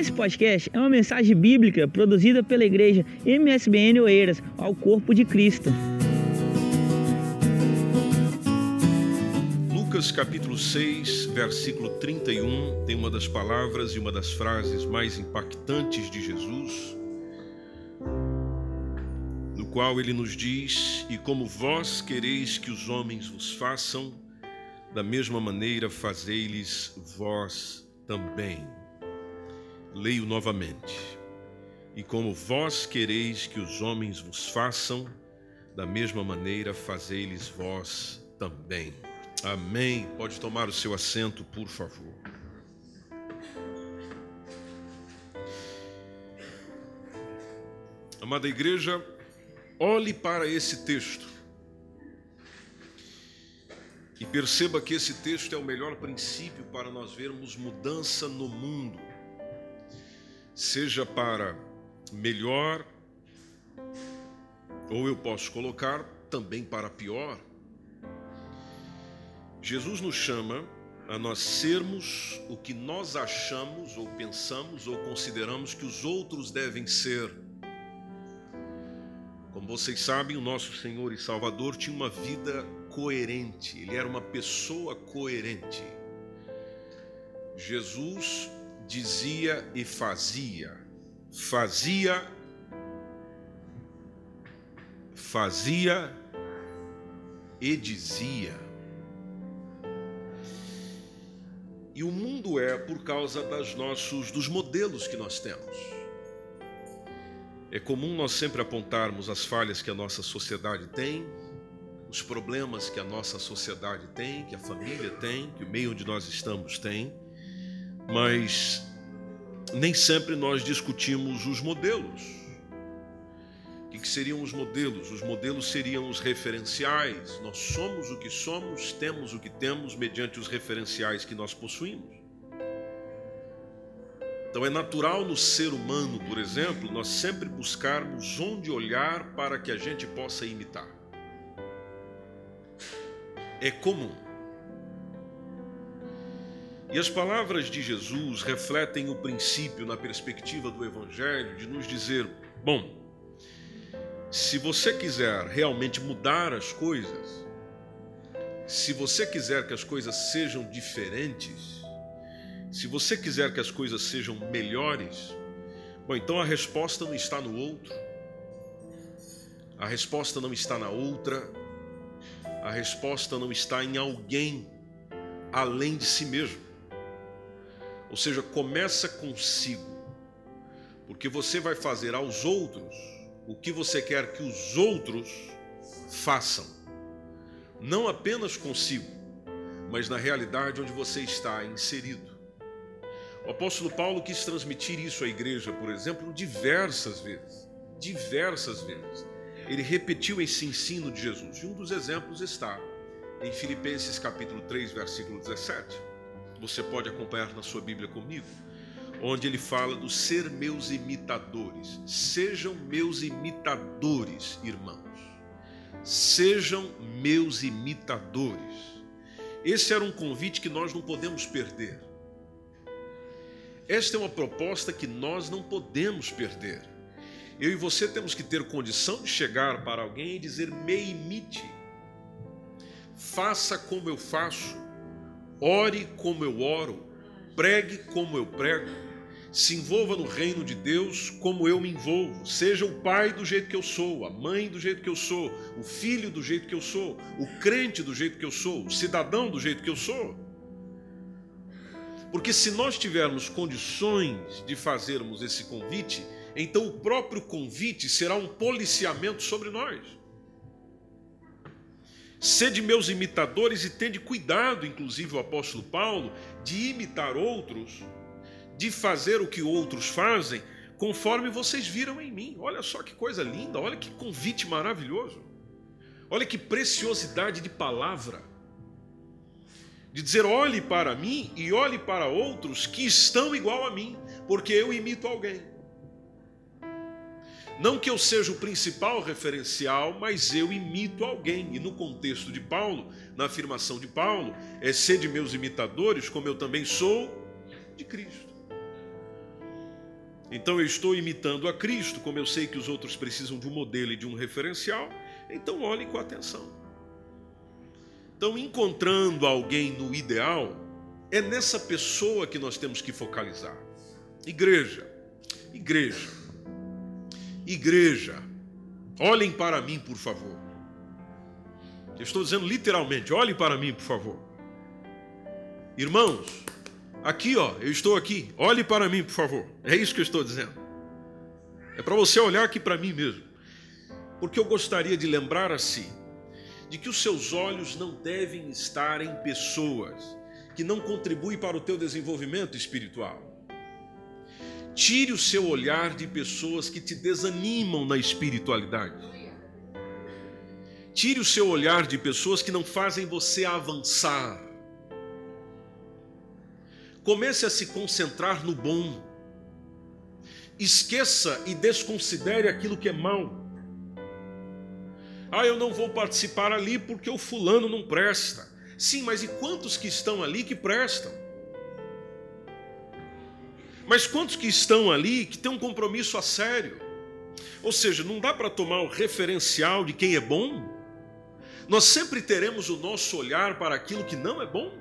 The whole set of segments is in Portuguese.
Esse podcast é uma mensagem bíblica produzida pela igreja MSBN Oeiras ao Corpo de Cristo. Lucas capítulo 6, versículo 31, tem uma das palavras e uma das frases mais impactantes de Jesus, no qual ele nos diz: E como vós quereis que os homens vos façam, da mesma maneira fazei-lhes vós também. Leio novamente. E como vós quereis que os homens vos façam, da mesma maneira fazei-lhes vós também. Amém. Pode tomar o seu assento, por favor. Amada igreja, olhe para esse texto e perceba que esse texto é o melhor princípio para nós vermos mudança no mundo seja para melhor, ou eu posso colocar também para pior. Jesus nos chama a nós sermos o que nós achamos ou pensamos ou consideramos que os outros devem ser. Como vocês sabem, o nosso Senhor e Salvador tinha uma vida coerente, ele era uma pessoa coerente. Jesus dizia e fazia, fazia, fazia e dizia. E o mundo é por causa das nossos dos modelos que nós temos. É comum nós sempre apontarmos as falhas que a nossa sociedade tem, os problemas que a nossa sociedade tem, que a família tem, que o meio onde nós estamos tem mas nem sempre nós discutimos os modelos. O que seriam os modelos? Os modelos seriam os referenciais. Nós somos o que somos, temos o que temos, mediante os referenciais que nós possuímos. Então é natural no ser humano, por exemplo, nós sempre buscarmos onde olhar para que a gente possa imitar. É comum. E as palavras de Jesus refletem o princípio, na perspectiva do Evangelho, de nos dizer: bom, se você quiser realmente mudar as coisas, se você quiser que as coisas sejam diferentes, se você quiser que as coisas sejam melhores, bom, então a resposta não está no outro, a resposta não está na outra, a resposta não está em alguém além de si mesmo. Ou seja, começa consigo. Porque você vai fazer aos outros o que você quer que os outros façam. Não apenas consigo, mas na realidade onde você está inserido. O apóstolo Paulo quis transmitir isso à igreja, por exemplo, diversas vezes. Diversas vezes. Ele repetiu esse ensino de Jesus. E um dos exemplos está em Filipenses capítulo 3, versículo 17 você pode acompanhar na sua Bíblia comigo, onde ele fala do ser meus imitadores. Sejam meus imitadores, irmãos. Sejam meus imitadores. Esse era um convite que nós não podemos perder. Esta é uma proposta que nós não podemos perder. Eu e você temos que ter condição de chegar para alguém e dizer: me imite, faça como eu faço, Ore como eu oro, pregue como eu prego, se envolva no reino de Deus como eu me envolvo. Seja o pai do jeito que eu sou, a mãe do jeito que eu sou, o filho do jeito que eu sou, o crente do jeito que eu sou, o cidadão do jeito que eu sou. Porque se nós tivermos condições de fazermos esse convite, então o próprio convite será um policiamento sobre nós. Sede meus imitadores e tende cuidado, inclusive o apóstolo Paulo, de imitar outros, de fazer o que outros fazem, conforme vocês viram em mim. Olha só que coisa linda, olha que convite maravilhoso. Olha que preciosidade de palavra. De dizer, olhe para mim e olhe para outros que estão igual a mim, porque eu imito alguém. Não que eu seja o principal referencial, mas eu imito alguém. E no contexto de Paulo, na afirmação de Paulo, é ser de meus imitadores, como eu também sou de Cristo. Então eu estou imitando a Cristo, como eu sei que os outros precisam de um modelo e de um referencial, então olhem com atenção. Então, encontrando alguém no ideal, é nessa pessoa que nós temos que focalizar. Igreja, igreja, igreja, olhem para mim, por favor. Eu estou dizendo literalmente, olhem para mim, por favor. Irmãos, aqui ó, eu estou aqui, olhe para mim, por favor. É isso que eu estou dizendo. É para você olhar aqui para mim mesmo. Porque eu gostaria de lembrar assim, de que os seus olhos não devem estar em pessoas que não contribuem para o teu desenvolvimento espiritual. Tire o seu olhar de pessoas que te desanimam na espiritualidade. Tire o seu olhar de pessoas que não fazem você avançar. Comece a se concentrar no bom. Esqueça e desconsidere aquilo que é mal. Ah, eu não vou participar ali porque o fulano não presta. Sim, mas e quantos que estão ali que prestam? Mas quantos que estão ali que têm um compromisso a sério? Ou seja, não dá para tomar o referencial de quem é bom? Nós sempre teremos o nosso olhar para aquilo que não é bom?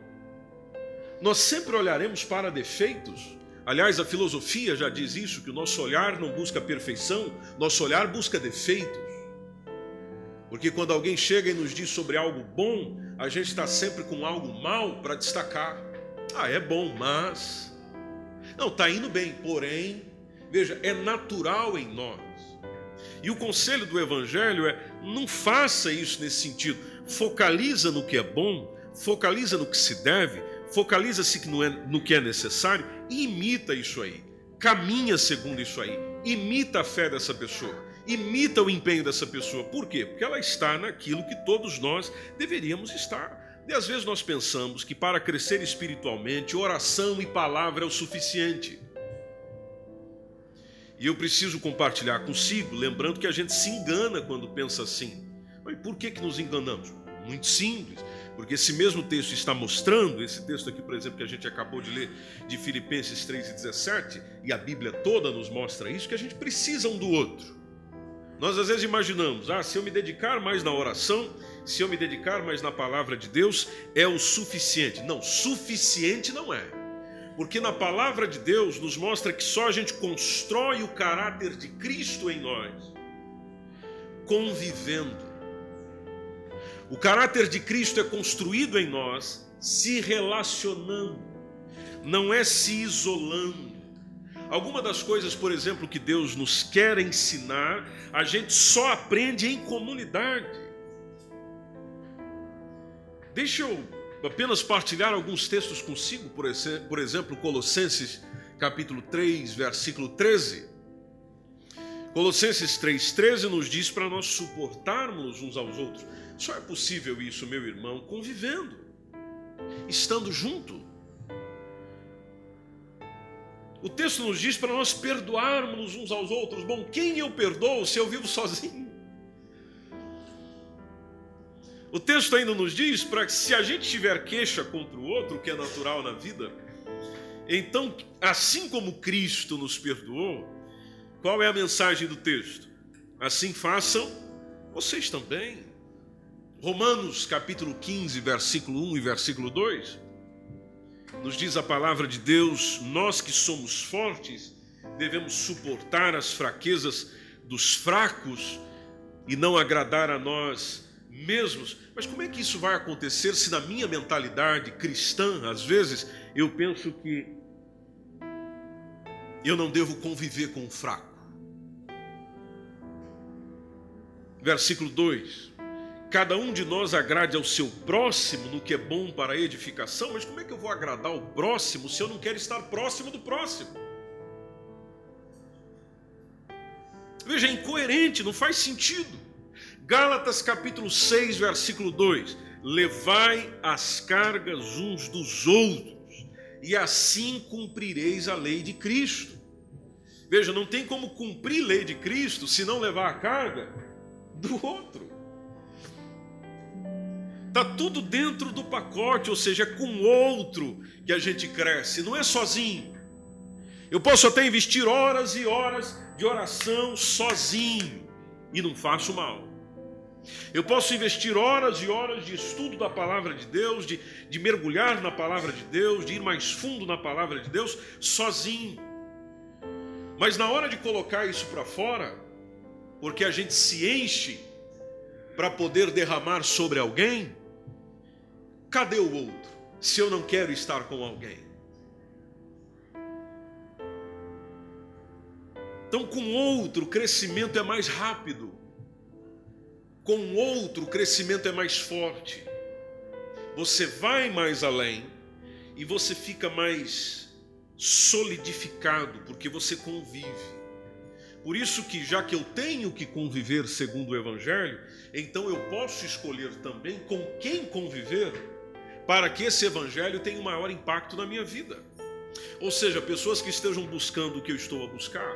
Nós sempre olharemos para defeitos? Aliás, a filosofia já diz isso: que o nosso olhar não busca perfeição, nosso olhar busca defeitos. Porque quando alguém chega e nos diz sobre algo bom, a gente está sempre com algo mal para destacar. Ah, é bom, mas. Não, está indo bem, porém, veja, é natural em nós. E o conselho do Evangelho é: não faça isso nesse sentido. Focaliza no que é bom, focaliza no que se deve, focaliza-se no que é necessário e imita isso aí. Caminha segundo isso aí. Imita a fé dessa pessoa imita o empenho dessa pessoa. Por quê? Porque ela está naquilo que todos nós deveríamos estar. E às vezes nós pensamos que para crescer espiritualmente, oração e palavra é o suficiente. E eu preciso compartilhar consigo, lembrando que a gente se engana quando pensa assim. Mas por que, que nos enganamos? Muito simples, porque esse mesmo texto está mostrando, esse texto aqui, por exemplo, que a gente acabou de ler, de Filipenses 3 e 17, e a Bíblia toda nos mostra isso, que a gente precisa um do outro. Nós às vezes imaginamos, ah, se eu me dedicar mais na oração, se eu me dedicar mais na palavra de Deus, é o suficiente. Não, suficiente não é. Porque na palavra de Deus nos mostra que só a gente constrói o caráter de Cristo em nós, convivendo. O caráter de Cristo é construído em nós se relacionando, não é se isolando. Alguma das coisas, por exemplo, que Deus nos quer ensinar, a gente só aprende em comunidade. Deixa eu apenas partilhar alguns textos consigo, por exemplo, Colossenses capítulo 3, versículo 13. Colossenses 3,13 nos diz para nós suportarmos uns aos outros. Só é possível isso, meu irmão, convivendo, estando junto. O texto nos diz para nós perdoarmos uns aos outros. Bom, quem eu perdoo se eu vivo sozinho? O texto ainda nos diz para que se a gente tiver queixa contra o outro, que é natural na vida, então, assim como Cristo nos perdoou, qual é a mensagem do texto? Assim façam vocês também. Romanos capítulo 15, versículo 1 e versículo 2 nos diz a palavra de Deus, nós que somos fortes, devemos suportar as fraquezas dos fracos e não agradar a nós mesmos. Mas como é que isso vai acontecer se na minha mentalidade cristã, às vezes, eu penso que eu não devo conviver com o fraco? Versículo 2: cada um de nós agrade ao seu próximo no que é bom para a edificação, mas como é que eu vou agradar o próximo se eu não quero estar próximo do próximo? Veja, é incoerente, não faz sentido. Gálatas capítulo 6, versículo 2: Levai as cargas uns dos outros, e assim cumprireis a lei de Cristo. Veja, não tem como cumprir lei de Cristo se não levar a carga do outro. Está tudo dentro do pacote, ou seja, é com outro que a gente cresce, não é sozinho. Eu posso até investir horas e horas de oração sozinho e não faço mal. Eu posso investir horas e horas de estudo da palavra de Deus, de, de mergulhar na palavra de Deus, de ir mais fundo na palavra de Deus, sozinho. Mas na hora de colocar isso para fora, porque a gente se enche para poder derramar sobre alguém, cadê o outro? Se eu não quero estar com alguém. Então, com outro, o crescimento é mais rápido. Com outro, o crescimento é mais forte. Você vai mais além e você fica mais solidificado, porque você convive. Por isso que já que eu tenho que conviver segundo o evangelho, então eu posso escolher também com quem conviver para que esse evangelho tenha um maior impacto na minha vida. Ou seja, pessoas que estejam buscando o que eu estou a buscar,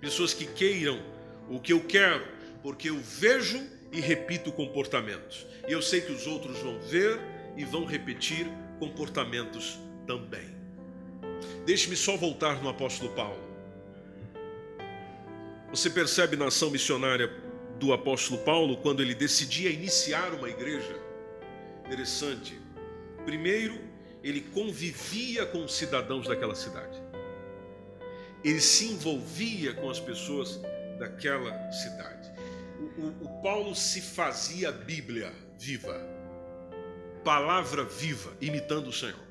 pessoas que queiram o que eu quero, porque eu vejo e repito comportamentos. E eu sei que os outros vão ver e vão repetir comportamentos também. Deixe-me só voltar no apóstolo Paulo. Você percebe na ação missionária do apóstolo Paulo quando ele decidia iniciar uma igreja? Interessante. Primeiro, ele convivia com os cidadãos daquela cidade ele se envolvia com as pessoas daquela cidade. O, o, Paulo se fazia Bíblia viva, palavra viva, imitando o Senhor.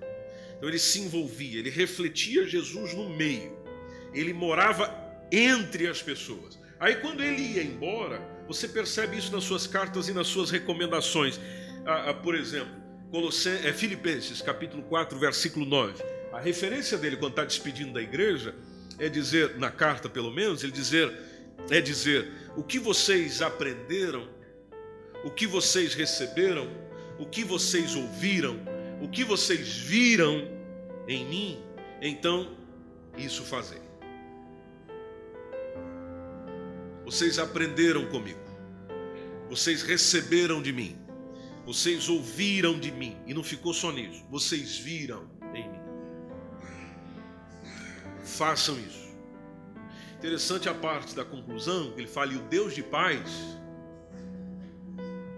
Então ele se envolvia, ele refletia Jesus no meio, ele morava entre as pessoas. Aí quando ele ia embora, você percebe isso nas suas cartas e nas suas recomendações. Ah, ah, por exemplo, é, Filipenses capítulo 4, versículo 9. A referência dele quando está despedindo da igreja é dizer, na carta pelo menos, ele dizer, é dizer, o que vocês aprenderam, o que vocês receberam, o que vocês ouviram, o que vocês viram em mim, então isso fazei. Vocês aprenderam comigo, vocês receberam de mim, vocês ouviram de mim, e não ficou só nisso, vocês viram em mim. Façam isso. Interessante a parte da conclusão, ele fala: e o Deus de paz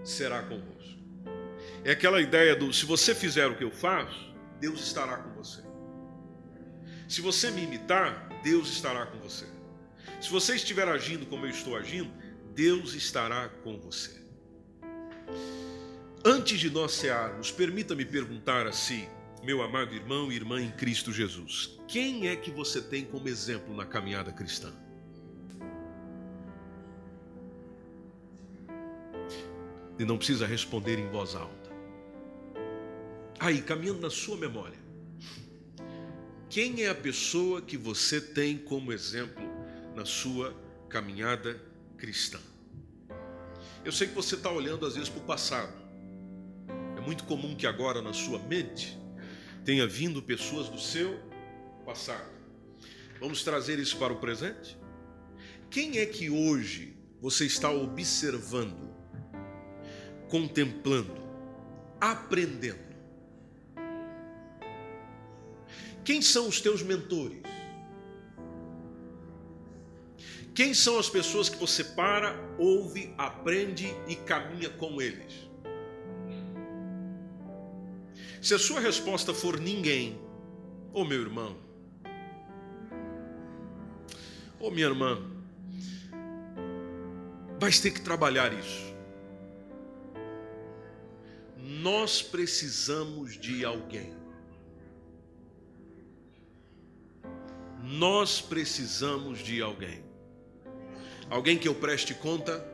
será convosco. É aquela ideia do: se você fizer o que eu faço, Deus estará com você. Se você me imitar, Deus estará com você. Se você estiver agindo como eu estou agindo, Deus estará com você. Antes de nós cearmos, permita-me perguntar a si: meu amado irmão e irmã em Cristo Jesus, quem é que você tem como exemplo na caminhada cristã? E não precisa responder em voz alta. Aí, caminhando na sua memória, quem é a pessoa que você tem como exemplo na sua caminhada cristã? Eu sei que você está olhando às vezes para o passado. É muito comum que agora na sua mente tenha vindo pessoas do seu passado. Vamos trazer isso para o presente? Quem é que hoje você está observando, contemplando, aprendendo? Quem são os teus mentores? Quem são as pessoas que você para, ouve, aprende e caminha com eles? Se a sua resposta for ninguém, ô oh, meu irmão, ô oh, minha irmã, vai ter que trabalhar isso. Nós precisamos de alguém. Nós precisamos de alguém. Alguém que eu preste conta,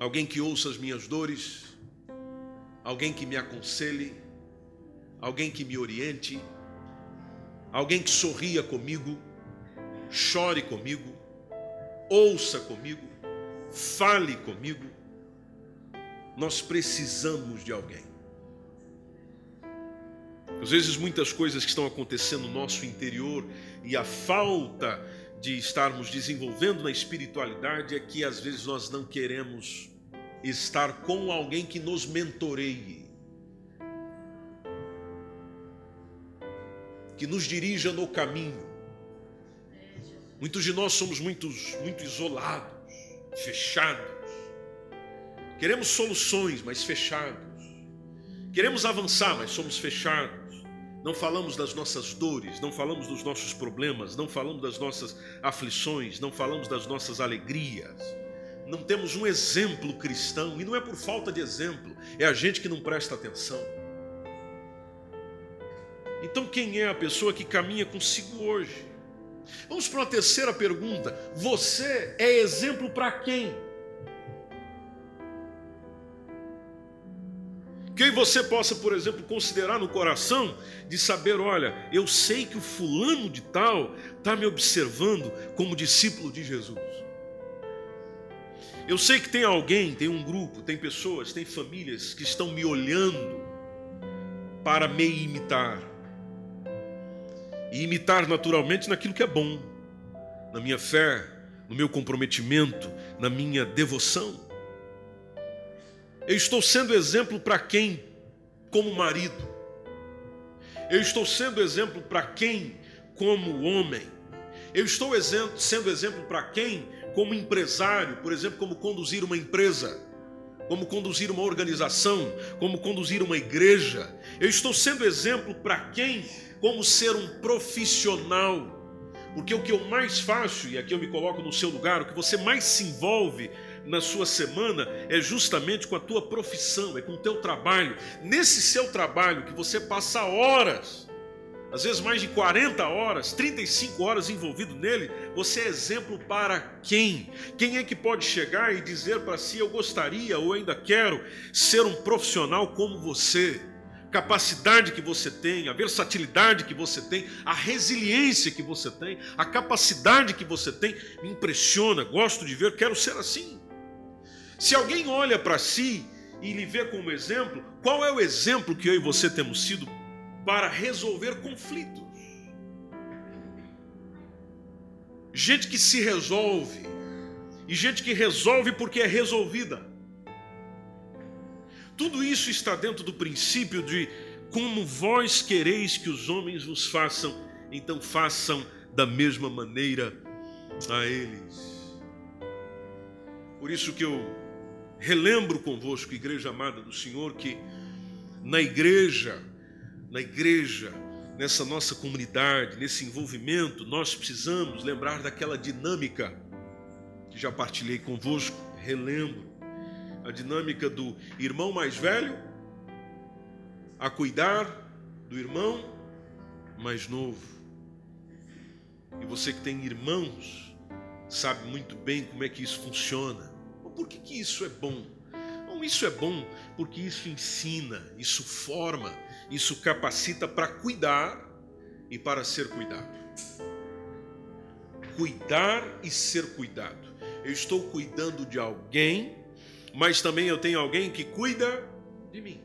alguém que ouça as minhas dores, alguém que me aconselhe, alguém que me oriente, alguém que sorria comigo, chore comigo, ouça comigo, fale comigo. Nós precisamos de alguém. Às vezes, muitas coisas que estão acontecendo no nosso interior e a falta de estarmos desenvolvendo na espiritualidade é que às vezes nós não queremos estar com alguém que nos mentoreie. que nos dirija no caminho. Muitos de nós somos muitos, muito isolados, fechados. Queremos soluções, mas fechados. Queremos avançar, mas somos fechados. Não falamos das nossas dores, não falamos dos nossos problemas, não falamos das nossas aflições, não falamos das nossas alegrias. Não temos um exemplo cristão, e não é por falta de exemplo, é a gente que não presta atenção. Então, quem é a pessoa que caminha consigo hoje? Vamos para uma terceira pergunta. Você é exemplo para quem? Que você possa, por exemplo, considerar no coração de saber: olha, eu sei que o fulano de tal está me observando como discípulo de Jesus. Eu sei que tem alguém, tem um grupo, tem pessoas, tem famílias que estão me olhando para me imitar e imitar naturalmente naquilo que é bom, na minha fé, no meu comprometimento, na minha devoção. Eu estou sendo exemplo para quem, como marido? Eu estou sendo exemplo para quem, como homem? Eu estou sendo exemplo para quem, como empresário, por exemplo, como conduzir uma empresa, como conduzir uma organização, como conduzir uma igreja? Eu estou sendo exemplo para quem, como ser um profissional. Porque o que eu mais faço, e aqui eu me coloco no seu lugar, o que você mais se envolve na sua semana é justamente com a tua profissão, é com o teu trabalho. Nesse seu trabalho que você passa horas, às vezes mais de 40 horas, 35 horas envolvido nele, você é exemplo para quem? Quem é que pode chegar e dizer para si: Eu gostaria ou ainda quero ser um profissional como você? capacidade que você tem, a versatilidade que você tem, a resiliência que você tem, a capacidade que você tem, me impressiona, gosto de ver, quero ser assim. Se alguém olha para si e lhe vê como exemplo, qual é o exemplo que eu e você temos sido para resolver conflitos? Gente que se resolve, e gente que resolve porque é resolvida. Tudo isso está dentro do princípio de como vós quereis que os homens vos façam, então façam da mesma maneira a eles. Por isso que eu relembro convosco, igreja amada do Senhor, que na igreja, na igreja, nessa nossa comunidade, nesse envolvimento, nós precisamos lembrar daquela dinâmica que já partilhei convosco, relembro a dinâmica do irmão mais velho a cuidar do irmão mais novo. E você que tem irmãos sabe muito bem como é que isso funciona. Por que, que isso é bom? Bom, isso é bom porque isso ensina, isso forma, isso capacita para cuidar e para ser cuidado. Cuidar e ser cuidado. Eu estou cuidando de alguém mas também eu tenho alguém que cuida de mim.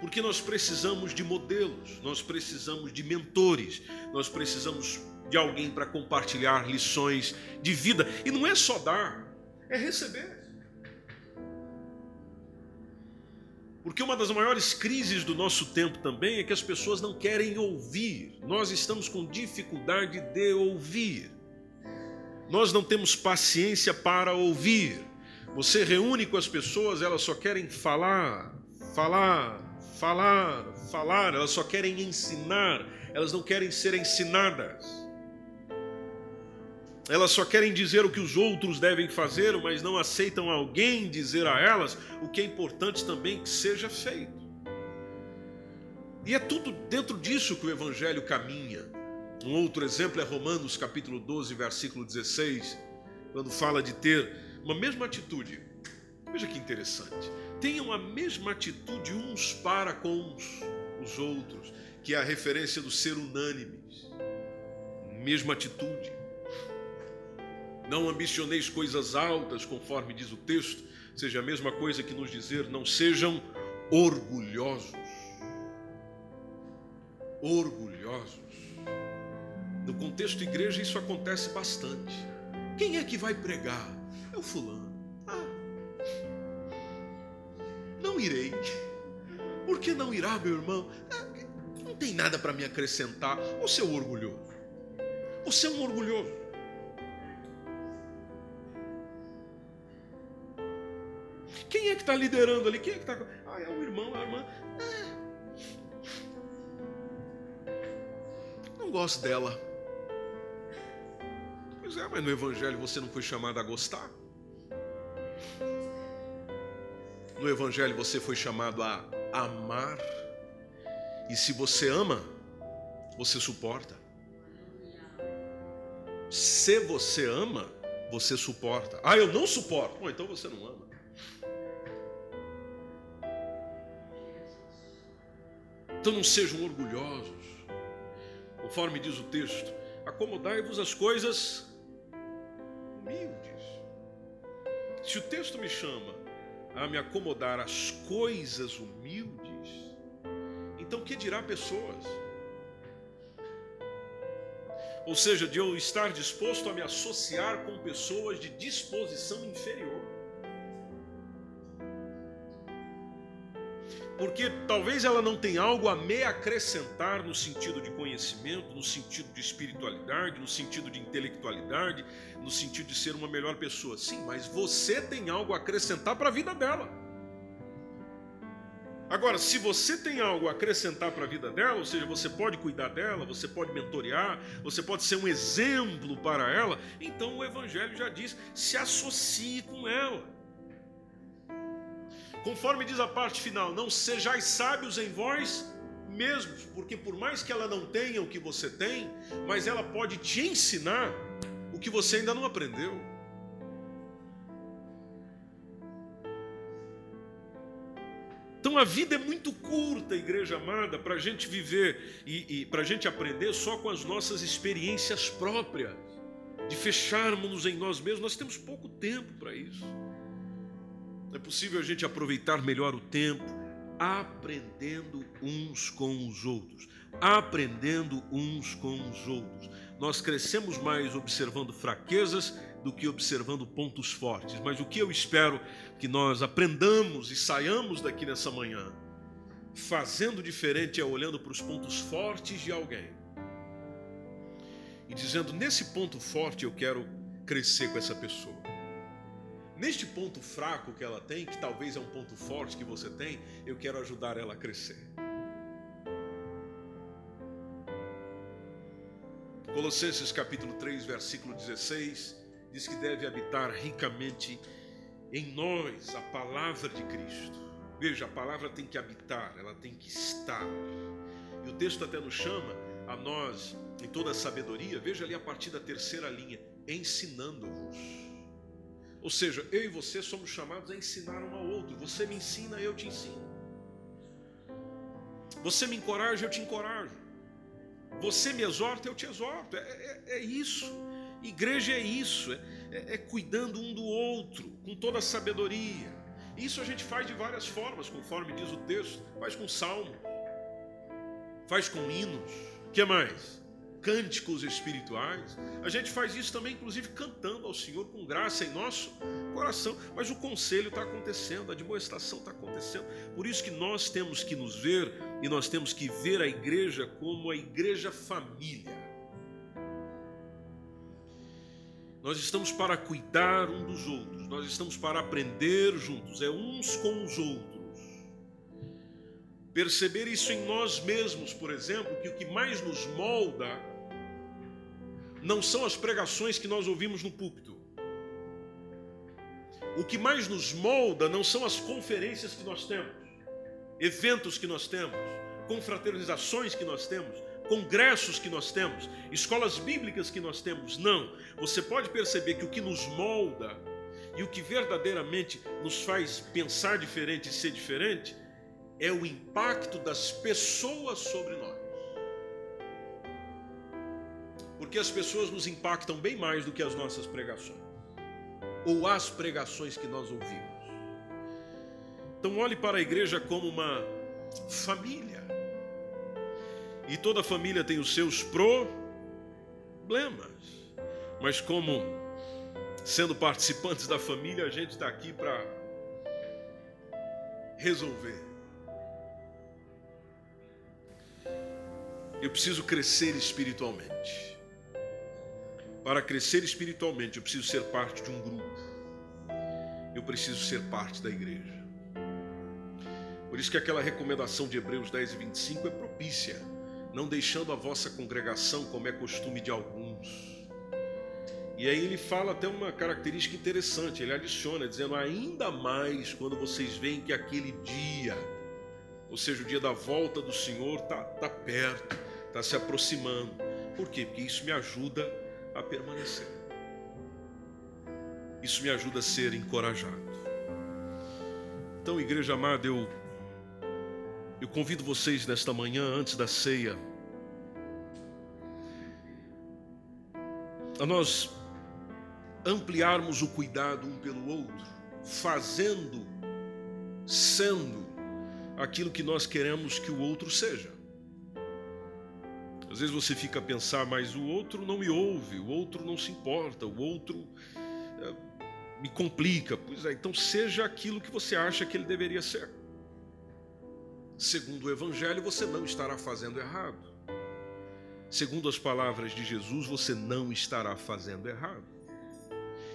Porque nós precisamos de modelos, nós precisamos de mentores, nós precisamos de alguém para compartilhar lições de vida. E não é só dar, é receber. Porque uma das maiores crises do nosso tempo também é que as pessoas não querem ouvir. Nós estamos com dificuldade de ouvir. Nós não temos paciência para ouvir. Você reúne com as pessoas, elas só querem falar, falar, falar, falar, elas só querem ensinar, elas não querem ser ensinadas. Elas só querem dizer o que os outros devem fazer, mas não aceitam alguém dizer a elas o que é importante também que seja feito. E é tudo dentro disso que o Evangelho caminha. Um outro exemplo é Romanos capítulo 12, versículo 16, quando fala de ter uma mesma atitude. Veja que interessante. Tenham a mesma atitude uns para com os outros, que é a referência do ser unânimes. Mesma atitude. Não ambicioneis coisas altas, conforme diz o texto, seja a mesma coisa que nos dizer, não sejam orgulhosos. Orgulhosos. No contexto igreja, isso acontece bastante. Quem é que vai pregar? o fulano. Ah, não irei. Por que não irá, meu irmão? Ah, não tem nada para me acrescentar. Você é um orgulhoso. Você é um orgulhoso. Quem é que está liderando ali? Quem é que está. Ah, é o irmão, é a irmã. É. Não gosto dela. Pois é, mas no Evangelho você não foi chamado a gostar. No Evangelho você foi chamado a amar. E se você ama, você suporta. Se você ama, você suporta. Ah, eu não suporto. Bom, então você não ama. Então não sejam orgulhosos. Conforme diz o texto, acomodai-vos as coisas humildes. Se o texto me chama a me acomodar às coisas humildes, então que dirá pessoas? Ou seja, de eu estar disposto a me associar com pessoas de disposição inferior. Porque talvez ela não tenha algo a me acrescentar no sentido de conhecimento, no sentido de espiritualidade, no sentido de intelectualidade, no sentido de ser uma melhor pessoa. Sim, mas você tem algo a acrescentar para a vida dela. Agora, se você tem algo a acrescentar para a vida dela, ou seja, você pode cuidar dela, você pode mentorear, você pode ser um exemplo para ela, então o Evangelho já diz: se associe com ela. Conforme diz a parte final, não sejais sábios em vós mesmos, porque por mais que ela não tenha o que você tem, mas ela pode te ensinar o que você ainda não aprendeu. Então a vida é muito curta, igreja amada, para a gente viver e, e para a gente aprender só com as nossas experiências próprias, de fecharmos-nos em nós mesmos. Nós temos pouco tempo para isso. É possível a gente aproveitar melhor o tempo aprendendo uns com os outros. Aprendendo uns com os outros. Nós crescemos mais observando fraquezas do que observando pontos fortes. Mas o que eu espero que nós aprendamos e saiamos daqui nessa manhã, fazendo diferente é olhando para os pontos fortes de alguém e dizendo: nesse ponto forte eu quero crescer com essa pessoa. Neste ponto fraco que ela tem, que talvez é um ponto forte que você tem, eu quero ajudar ela a crescer. Colossenses capítulo 3, versículo 16, diz que deve habitar ricamente em nós a palavra de Cristo. Veja, a palavra tem que habitar, ela tem que estar. E o texto até nos chama a nós, em toda a sabedoria, veja ali a partir da terceira linha, ensinando-vos ou seja, eu e você somos chamados a ensinar um ao outro. Você me ensina, eu te ensino. Você me encoraja, eu te encorajo. Você me exorta, eu te exorto. É, é, é isso. Igreja é isso. É, é, é cuidando um do outro, com toda a sabedoria. Isso a gente faz de várias formas, conforme diz o texto. Faz com salmo, faz com hinos. O que mais? Cânticos espirituais. A gente faz isso também, inclusive, cantando ao Senhor com graça em nosso coração. Mas o conselho está acontecendo, a demonstração está acontecendo. Por isso que nós temos que nos ver e nós temos que ver a igreja como a igreja família. Nós estamos para cuidar um dos outros, nós estamos para aprender juntos, é uns com os outros. Perceber isso em nós mesmos, por exemplo, que o que mais nos molda não são as pregações que nós ouvimos no púlpito. O que mais nos molda não são as conferências que nós temos, eventos que nós temos, confraternizações que nós temos, congressos que nós temos, escolas bíblicas que nós temos. Não. Você pode perceber que o que nos molda e o que verdadeiramente nos faz pensar diferente e ser diferente é o impacto das pessoas sobre nós. Porque as pessoas nos impactam bem mais do que as nossas pregações, ou as pregações que nós ouvimos. Então, olhe para a igreja como uma família. E toda família tem os seus problemas, mas como sendo participantes da família, a gente está aqui para resolver. Eu preciso crescer espiritualmente. Para crescer espiritualmente, eu preciso ser parte de um grupo. Eu preciso ser parte da igreja. Por isso que aquela recomendação de Hebreus 10 e 25 é propícia, não deixando a vossa congregação como é costume de alguns. E aí ele fala até uma característica interessante, ele adiciona, dizendo ainda mais quando vocês veem que aquele dia, ou seja, o dia da volta do Senhor está tá perto, está se aproximando. Por quê? Porque isso me ajuda a permanecer. Isso me ajuda a ser encorajado. Então, igreja amada, eu eu convido vocês nesta manhã, antes da ceia, a nós ampliarmos o cuidado um pelo outro, fazendo, sendo aquilo que nós queremos que o outro seja. Às vezes você fica a pensar, mas o outro não me ouve, o outro não se importa, o outro é, me complica. Pois é, então seja aquilo que você acha que ele deveria ser segundo o Evangelho, você não estará fazendo errado. Segundo as palavras de Jesus, você não estará fazendo errado.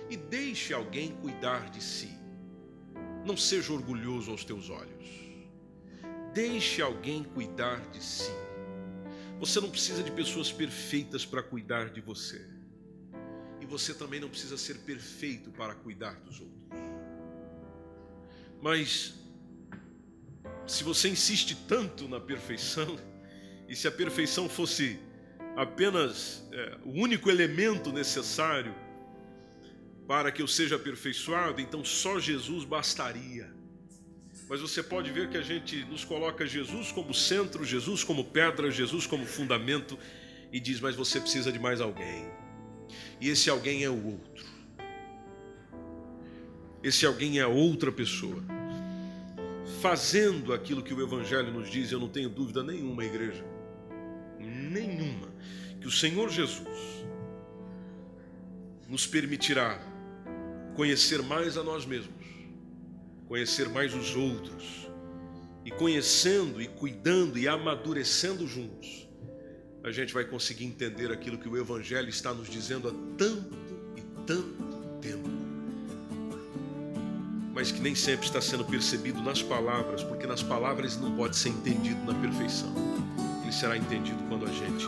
E deixe alguém cuidar de si. Não seja orgulhoso aos teus olhos. Deixe alguém cuidar de si. Você não precisa de pessoas perfeitas para cuidar de você. E você também não precisa ser perfeito para cuidar dos outros. Mas se você insiste tanto na perfeição, e se a perfeição fosse apenas é, o único elemento necessário para que eu seja aperfeiçoado, então só Jesus bastaria. Mas você pode ver que a gente nos coloca Jesus como centro, Jesus como pedra, Jesus como fundamento e diz: Mas você precisa de mais alguém. E esse alguém é o outro. Esse alguém é outra pessoa fazendo aquilo que o Evangelho nos diz, eu não tenho dúvida nenhuma, igreja, nenhuma, que o Senhor Jesus nos permitirá conhecer mais a nós mesmos, conhecer mais os outros, e conhecendo e cuidando e amadurecendo juntos, a gente vai conseguir entender aquilo que o Evangelho está nos dizendo há tanto e tanto tempo mas que nem sempre está sendo percebido nas palavras, porque nas palavras não pode ser entendido na perfeição. Ele será entendido quando a gente